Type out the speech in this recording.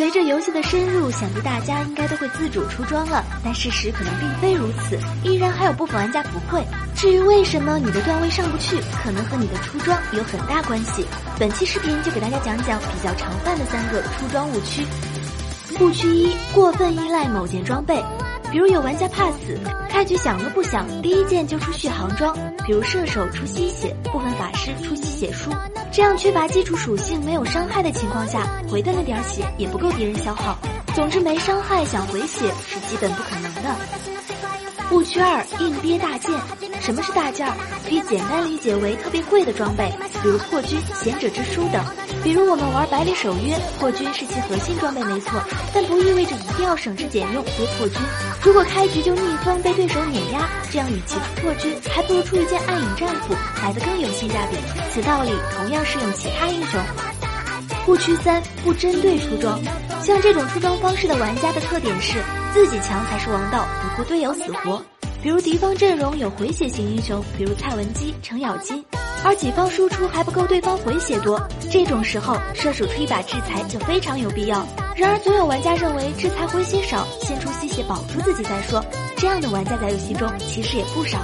随着游戏的深入，想必大家应该都会自主出装了。但事实可能并非如此，依然还有部分玩家不会。至于为什么你的段位上不去，可能和你的出装有很大关系。本期视频就给大家讲讲比较常犯的三个出装误区。误区一：过分依赖某件装备。比如有玩家怕死，开局想都不想，第一件就出续航装，比如射手出吸血，部分法师出吸血书。这样缺乏基础属性、没有伤害的情况下，回的那点血也不够敌人消耗。总之没伤害想回血是基本不可能的。误区二：硬憋大件。什么是大件？可以简单理解为特别贵的装备，比如破军、贤者之书等。比如我们玩百里守约，破军是其核心装备没错，但不意味着一定要省吃俭用憋破军。如果开局就逆风被对手碾压，这样与其出破军，还不如出一件暗影战斧来的更有性价比。此道理同样适用其他英雄。误区三：不针对出装。像这种出装方式的玩家的特点是，自己强才是王道，不顾队友死活。比如敌方阵容有回血型英雄，比如蔡文姬、程咬金，而己方输出还不够对方回血多，这种时候射手出一把制裁就非常有必要。然而总有玩家认为制裁回血少，先出吸血保住自己再说，这样的玩家在游戏中其实也不少。